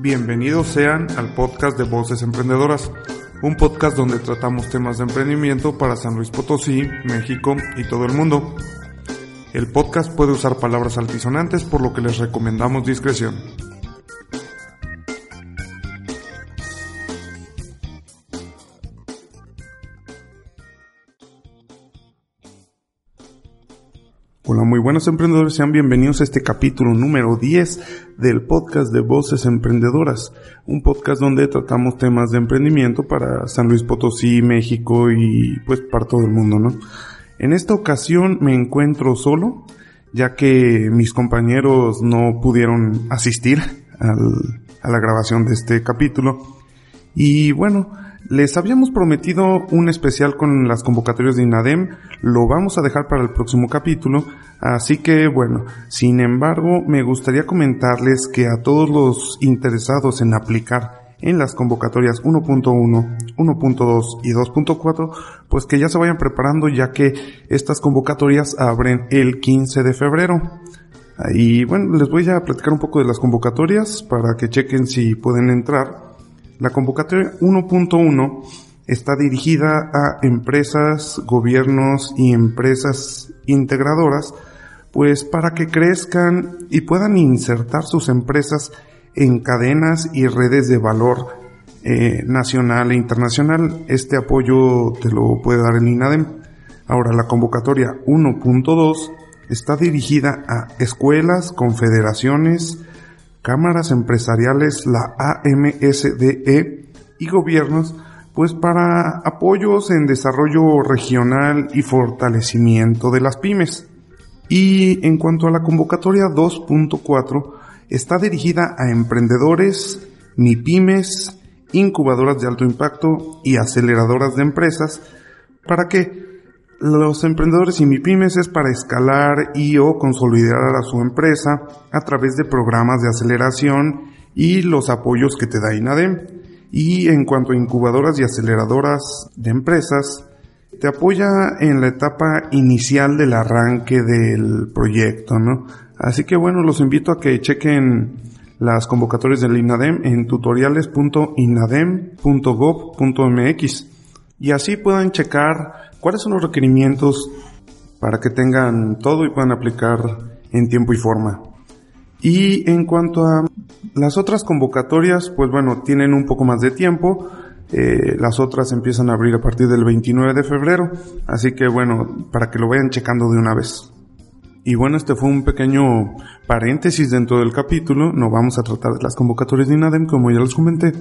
Bienvenidos sean al podcast de Voces Emprendedoras, un podcast donde tratamos temas de emprendimiento para San Luis Potosí, México y todo el mundo. El podcast puede usar palabras altisonantes por lo que les recomendamos discreción. Buenos emprendedores, sean bienvenidos a este capítulo número 10 del podcast de Voces Emprendedoras, un podcast donde tratamos temas de emprendimiento para San Luis Potosí, México y pues para todo el mundo, ¿no? En esta ocasión me encuentro solo, ya que mis compañeros no pudieron asistir a la grabación de este capítulo. Y bueno, les habíamos prometido un especial con las convocatorias de INADEM, lo vamos a dejar para el próximo capítulo, así que bueno, sin embargo me gustaría comentarles que a todos los interesados en aplicar en las convocatorias 1.1, 1.2 y 2.4, pues que ya se vayan preparando ya que estas convocatorias abren el 15 de febrero. Y bueno, les voy a platicar un poco de las convocatorias para que chequen si pueden entrar. La convocatoria 1.1 está dirigida a empresas, gobiernos y empresas integradoras, pues para que crezcan y puedan insertar sus empresas en cadenas y redes de valor eh, nacional e internacional. Este apoyo te lo puede dar el INADEM. Ahora, la convocatoria 1.2 está dirigida a escuelas, confederaciones, cámaras empresariales, la AMSDE y gobiernos, pues para apoyos en desarrollo regional y fortalecimiento de las pymes. Y en cuanto a la convocatoria 2.4, está dirigida a emprendedores, MIPYMES, incubadoras de alto impacto y aceleradoras de empresas para que los emprendedores y MIPIMES es para escalar y o consolidar a su empresa a través de programas de aceleración y los apoyos que te da INADEM. Y en cuanto a incubadoras y aceleradoras de empresas, te apoya en la etapa inicial del arranque del proyecto, ¿no? Así que bueno, los invito a que chequen las convocatorias del INADEM en tutoriales.inadem.gov.mx y así puedan checar ¿Cuáles son los requerimientos para que tengan todo y puedan aplicar en tiempo y forma? Y en cuanto a las otras convocatorias, pues bueno, tienen un poco más de tiempo. Eh, las otras empiezan a abrir a partir del 29 de febrero. Así que bueno, para que lo vayan checando de una vez. Y bueno, este fue un pequeño paréntesis dentro del capítulo. No vamos a tratar de las convocatorias de INADEM, como ya les comenté.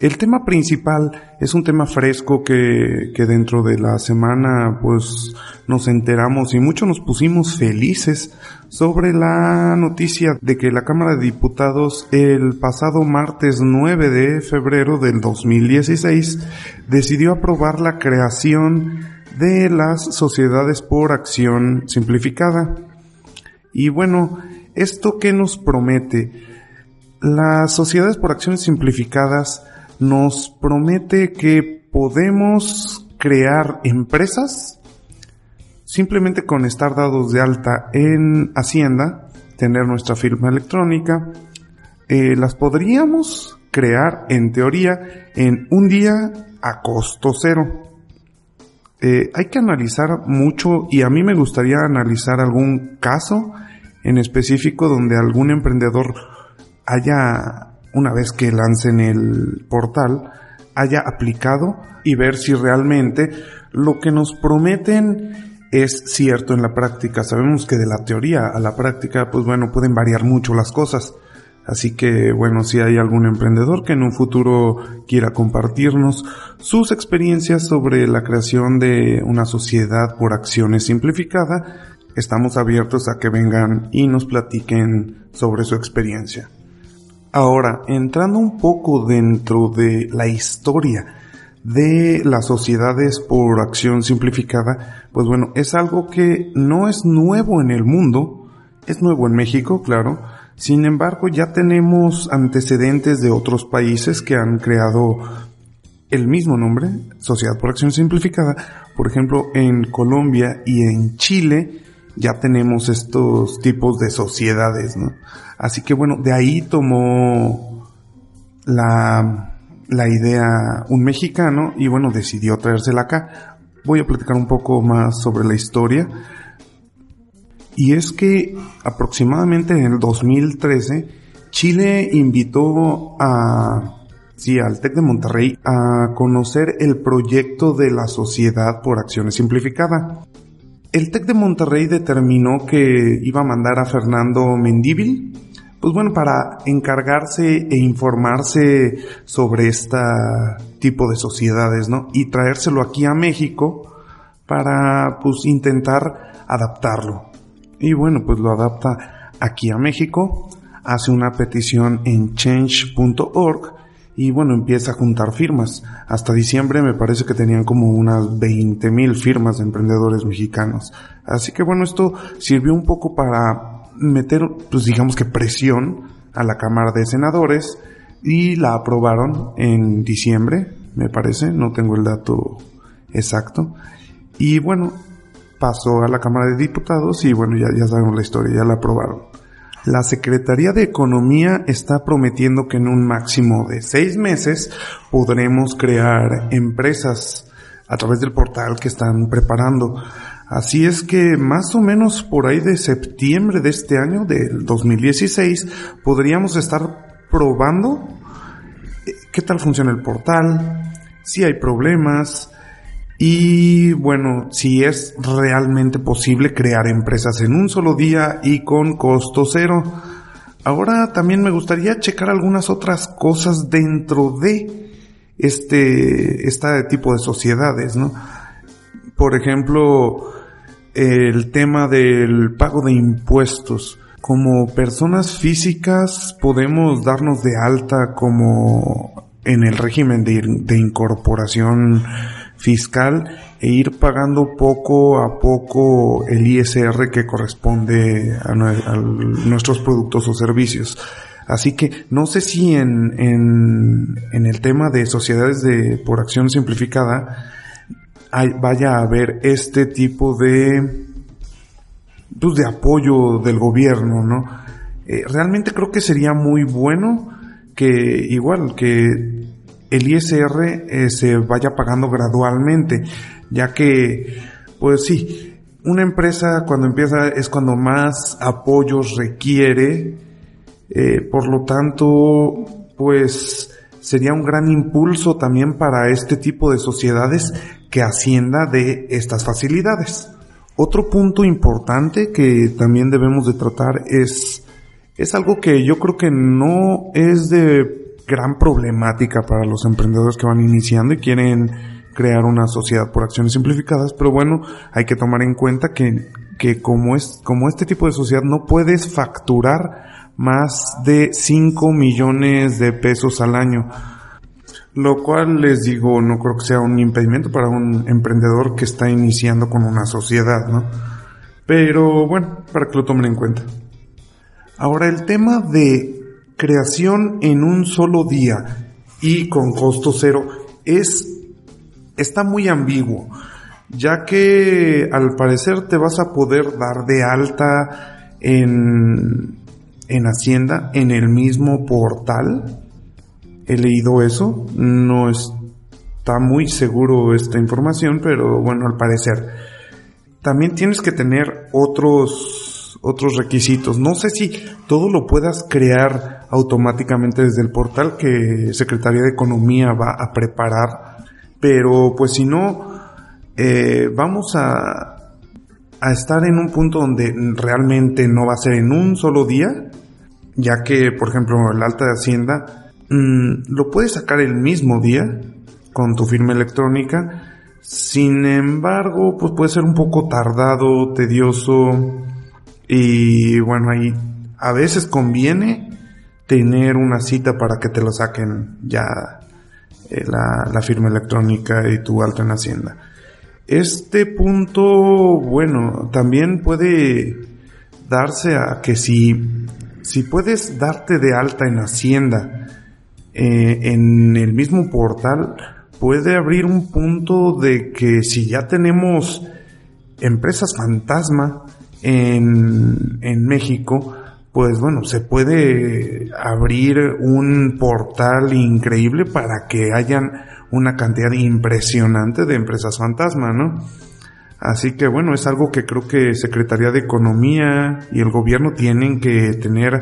El tema principal es un tema fresco que, que, dentro de la semana pues nos enteramos y mucho nos pusimos felices sobre la noticia de que la Cámara de Diputados el pasado martes 9 de febrero del 2016 decidió aprobar la creación de las sociedades por acción simplificada. Y bueno, ¿esto qué nos promete? Las sociedades por acciones simplificadas nos promete que podemos crear empresas simplemente con estar dados de alta en Hacienda, tener nuestra firma electrónica, eh, las podríamos crear en teoría en un día a costo cero. Eh, hay que analizar mucho y a mí me gustaría analizar algún caso en específico donde algún emprendedor haya una vez que lancen el portal, haya aplicado y ver si realmente lo que nos prometen es cierto en la práctica. Sabemos que de la teoría a la práctica, pues bueno, pueden variar mucho las cosas. Así que bueno, si hay algún emprendedor que en un futuro quiera compartirnos sus experiencias sobre la creación de una sociedad por acciones simplificada, estamos abiertos a que vengan y nos platiquen sobre su experiencia. Ahora, entrando un poco dentro de la historia de las sociedades por acción simplificada, pues bueno, es algo que no es nuevo en el mundo, es nuevo en México, claro, sin embargo, ya tenemos antecedentes de otros países que han creado el mismo nombre, Sociedad por Acción Simplificada. Por ejemplo, en Colombia y en Chile ya tenemos estos tipos de sociedades, ¿no? Así que bueno, de ahí tomó la, la idea un mexicano y bueno, decidió traérsela acá. Voy a platicar un poco más sobre la historia. Y es que aproximadamente en el 2013, Chile invitó a, sí, al TEC de Monterrey a conocer el proyecto de la Sociedad por Acciones Simplificada. El TEC de Monterrey determinó que iba a mandar a Fernando Mendíbil, pues bueno, para encargarse e informarse sobre este tipo de sociedades, ¿no? Y traérselo aquí a México para, pues, intentar adaptarlo. Y bueno, pues lo adapta aquí a México, hace una petición en change.org y bueno, empieza a juntar firmas. Hasta diciembre me parece que tenían como unas 20 mil firmas de emprendedores mexicanos. Así que bueno, esto sirvió un poco para meter, pues digamos que presión a la Cámara de Senadores y la aprobaron en diciembre, me parece, no tengo el dato exacto. Y bueno, pasó a la Cámara de Diputados y bueno, ya, ya sabemos la historia, ya la aprobaron. La Secretaría de Economía está prometiendo que en un máximo de seis meses podremos crear empresas a través del portal que están preparando. Así es que más o menos por ahí de septiembre de este año, del 2016, podríamos estar probando eh, qué tal funciona el portal, si hay problemas, y bueno, si es realmente posible crear empresas en un solo día y con costo cero. Ahora también me gustaría checar algunas otras cosas dentro de este, este tipo de sociedades, ¿no? Por ejemplo, el tema del pago de impuestos. Como personas físicas podemos darnos de alta como en el régimen de, de incorporación fiscal e ir pagando poco a poco el ISR que corresponde a, nuestros productos o servicios. Así que no sé si en, en, el tema de sociedades de por acción simplificada vaya a haber este tipo de pues, de apoyo del gobierno, ¿no? Eh, realmente creo que sería muy bueno que igual que el ISR eh, se vaya pagando gradualmente, ya que, pues sí, una empresa cuando empieza es cuando más apoyos requiere, eh, por lo tanto, pues sería un gran impulso también para este tipo de sociedades que ascienda de estas facilidades. Otro punto importante que también debemos de tratar es, es algo que yo creo que no es de gran problemática para los emprendedores que van iniciando y quieren crear una sociedad por acciones simplificadas, pero bueno, hay que tomar en cuenta que, que como, es, como este tipo de sociedad no puedes facturar más de 5 millones de pesos al año. Lo cual les digo, no creo que sea un impedimento para un emprendedor que está iniciando con una sociedad, ¿no? Pero bueno, para que lo tomen en cuenta. Ahora el tema de creación en un solo día y con costo cero es está muy ambiguo, ya que al parecer te vas a poder dar de alta en en Hacienda en el mismo portal. He leído eso, no está muy seguro esta información, pero bueno, al parecer también tienes que tener otros otros requisitos. No sé si todo lo puedas crear automáticamente desde el portal que Secretaría de Economía va a preparar, pero pues si no, eh, vamos a, estar en un punto donde realmente no va a ser en un solo día, ya que, por ejemplo, el alta de Hacienda mm, lo puedes sacar el mismo día con tu firma electrónica, sin embargo, pues puede ser un poco tardado, tedioso y bueno, ahí a veces conviene tener una cita para que te lo saquen ya eh, la, la, firma electrónica y tu alta en Hacienda. Este punto, bueno, también puede darse a que si, si puedes darte de alta en Hacienda eh, en el mismo portal, puede abrir un punto de que si ya tenemos empresas fantasma en, en México, pues bueno, se puede abrir un portal increíble para que hayan una cantidad impresionante de empresas fantasma, ¿no? Así que bueno, es algo que creo que Secretaría de Economía y el gobierno tienen que tener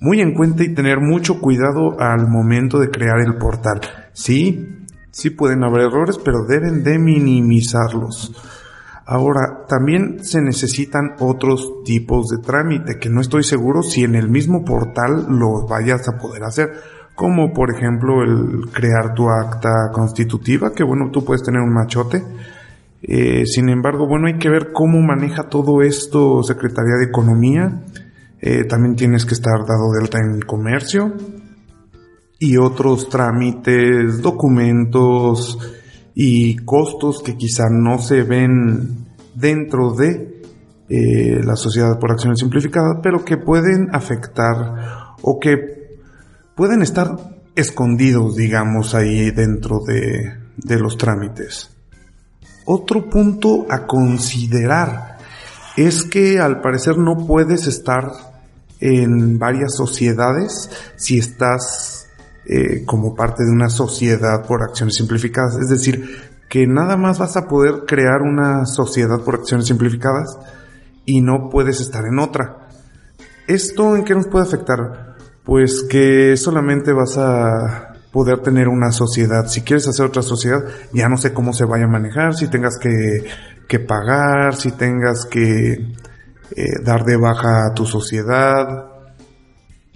muy en cuenta y tener mucho cuidado al momento de crear el portal. Sí, Sí pueden haber errores, pero deben de minimizarlos. Ahora, también se necesitan otros tipos de trámite que no estoy seguro si en el mismo portal lo vayas a poder hacer. Como por ejemplo el crear tu acta constitutiva, que bueno, tú puedes tener un machote. Eh, sin embargo, bueno, hay que ver cómo maneja todo esto Secretaría de Economía. Eh, también tienes que estar dado de alta en comercio y otros trámites, documentos y costos que quizá no se ven dentro de eh, la sociedad por acciones simplificadas, pero que pueden afectar o que pueden estar escondidos, digamos, ahí dentro de, de los trámites. Otro punto a considerar es que al parecer no puedes estar en varias sociedades si estás eh, como parte de una sociedad por acciones simplificadas. Es decir, que nada más vas a poder crear una sociedad por acciones simplificadas y no puedes estar en otra. ¿Esto en qué nos puede afectar? Pues que solamente vas a poder tener una sociedad. Si quieres hacer otra sociedad, ya no sé cómo se vaya a manejar, si tengas que, que pagar, si tengas que eh, dar de baja a tu sociedad,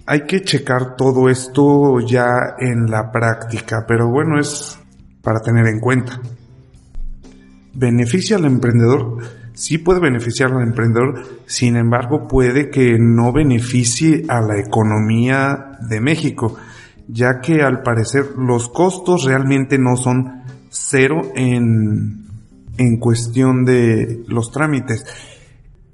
hay que checar todo esto ya en la práctica, pero bueno, es para tener en cuenta. ¿Beneficia al emprendedor? Sí puede beneficiar al emprendedor, sin embargo puede que no beneficie a la economía de México, ya que al parecer los costos realmente no son cero en, en cuestión de los trámites.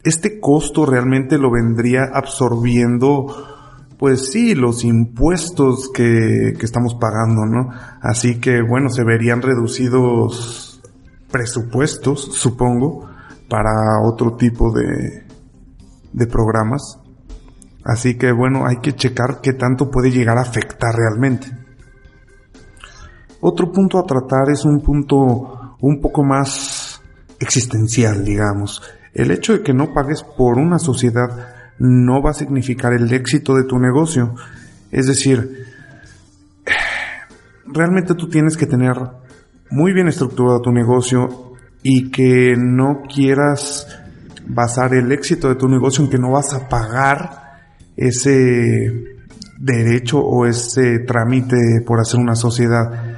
Este costo realmente lo vendría absorbiendo pues sí, los impuestos que, que estamos pagando, ¿no? Así que bueno, se verían reducidos presupuestos, supongo, para otro tipo de, de programas. Así que bueno, hay que checar qué tanto puede llegar a afectar realmente. Otro punto a tratar es un punto un poco más existencial, digamos. El hecho de que no pagues por una sociedad no va a significar el éxito de tu negocio. Es decir, realmente tú tienes que tener muy bien estructurado tu negocio y que no quieras basar el éxito de tu negocio en que no vas a pagar ese derecho o ese trámite por hacer una sociedad.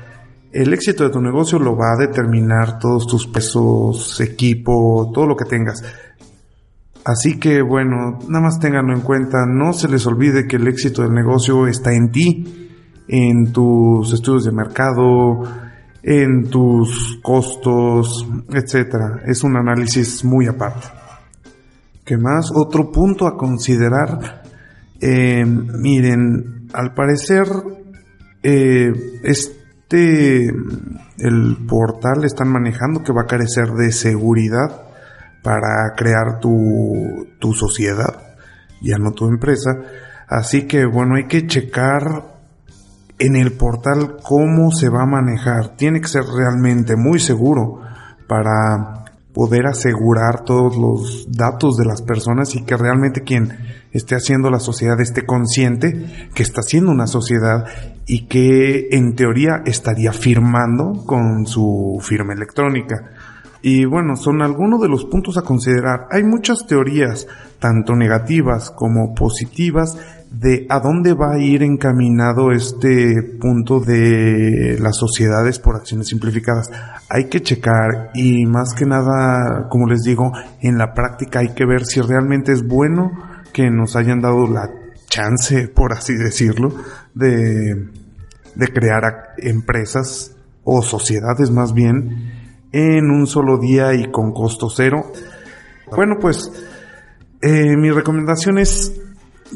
El éxito de tu negocio lo va a determinar todos tus pesos, equipo, todo lo que tengas. Así que bueno, nada más ténganlo en cuenta, no se les olvide que el éxito del negocio está en ti, en tus estudios de mercado, en tus costos, etcétera. Es un análisis muy aparte. ¿Qué más? Otro punto a considerar. Eh, miren, al parecer, eh, este, el portal están manejando que va a carecer de seguridad para crear tu, tu sociedad, ya no tu empresa. Así que bueno, hay que checar en el portal cómo se va a manejar. Tiene que ser realmente muy seguro para poder asegurar todos los datos de las personas y que realmente quien esté haciendo la sociedad esté consciente que está haciendo una sociedad y que en teoría estaría firmando con su firma electrónica. Y bueno, son algunos de los puntos a considerar. Hay muchas teorías, tanto negativas como positivas, de a dónde va a ir encaminado este punto de las sociedades por acciones simplificadas. Hay que checar y más que nada, como les digo, en la práctica hay que ver si realmente es bueno que nos hayan dado la chance, por así decirlo, de, de crear empresas o sociedades más bien en un solo día y con costo cero. Bueno, pues eh, mi recomendación es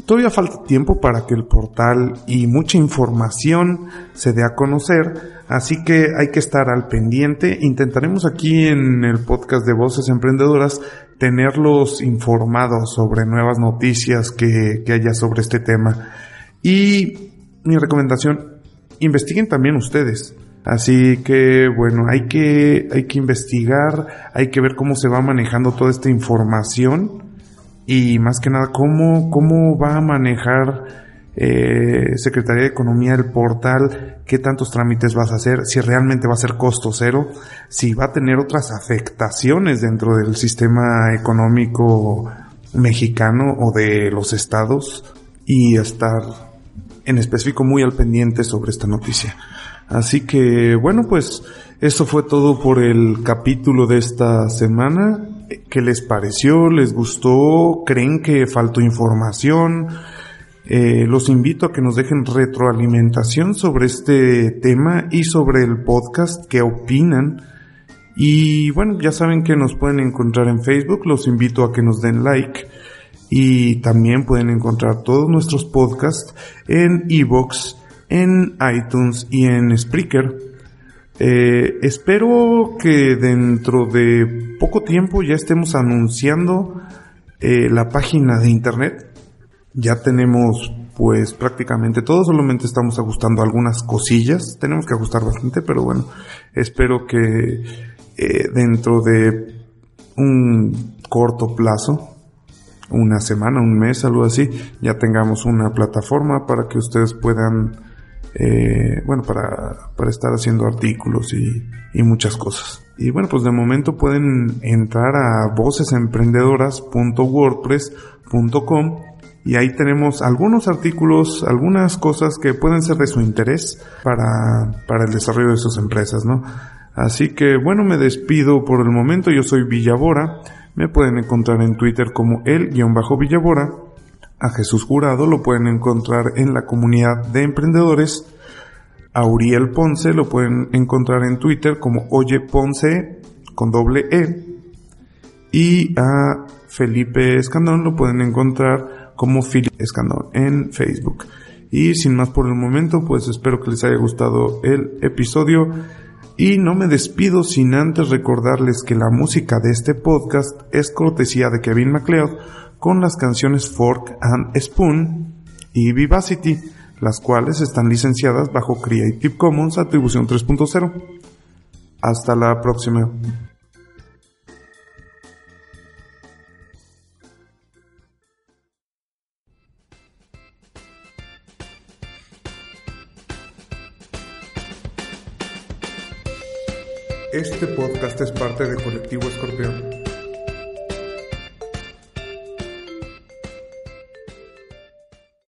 Todavía falta tiempo para que el portal y mucha información se dé a conocer, así que hay que estar al pendiente. Intentaremos aquí en el podcast de Voces Emprendedoras tenerlos informados sobre nuevas noticias que, que haya sobre este tema. Y mi recomendación, investiguen también ustedes. Así que bueno, hay que, hay que investigar, hay que ver cómo se va manejando toda esta información y más que nada cómo, cómo va a manejar eh, Secretaría de Economía el portal, qué tantos trámites vas a hacer, si realmente va a ser costo cero, si va a tener otras afectaciones dentro del sistema económico mexicano o de los estados y estar en específico muy al pendiente sobre esta noticia. Así que bueno, pues eso fue todo por el capítulo de esta semana. ¿Qué les pareció? ¿Les gustó? ¿Creen que faltó información? Eh, los invito a que nos dejen retroalimentación sobre este tema y sobre el podcast, qué opinan. Y bueno, ya saben que nos pueden encontrar en Facebook, los invito a que nos den like. Y también pueden encontrar todos nuestros podcasts en Evox, en iTunes y en Spreaker. Eh, espero que dentro de poco tiempo ya estemos anunciando eh, la página de internet. Ya tenemos pues prácticamente todo, solamente estamos ajustando algunas cosillas. Tenemos que ajustar bastante, pero bueno, espero que eh, dentro de un corto plazo, una semana, un mes, algo así, ya tengamos una plataforma para que ustedes puedan eh, bueno, para, para, estar haciendo artículos y, y, muchas cosas. Y bueno, pues de momento pueden entrar a vocesemprendedoras.wordpress.com y ahí tenemos algunos artículos, algunas cosas que pueden ser de su interés para, para el desarrollo de sus empresas, ¿no? Así que bueno, me despido por el momento. Yo soy Villabora. Me pueden encontrar en Twitter como el-villabora a Jesús Jurado lo pueden encontrar en la comunidad de emprendedores. A Uriel Ponce lo pueden encontrar en Twitter como Oye Ponce con doble E. Y a Felipe Escandón lo pueden encontrar como Felipe Escandón en Facebook. Y sin más por el momento, pues espero que les haya gustado el episodio. Y no me despido sin antes recordarles que la música de este podcast es cortesía de Kevin MacLeod con las canciones Fork and Spoon y Vivacity, las cuales están licenciadas bajo Creative Commons Atribución 3.0. Hasta la próxima. Este podcast es parte de Colectivo Escorpión.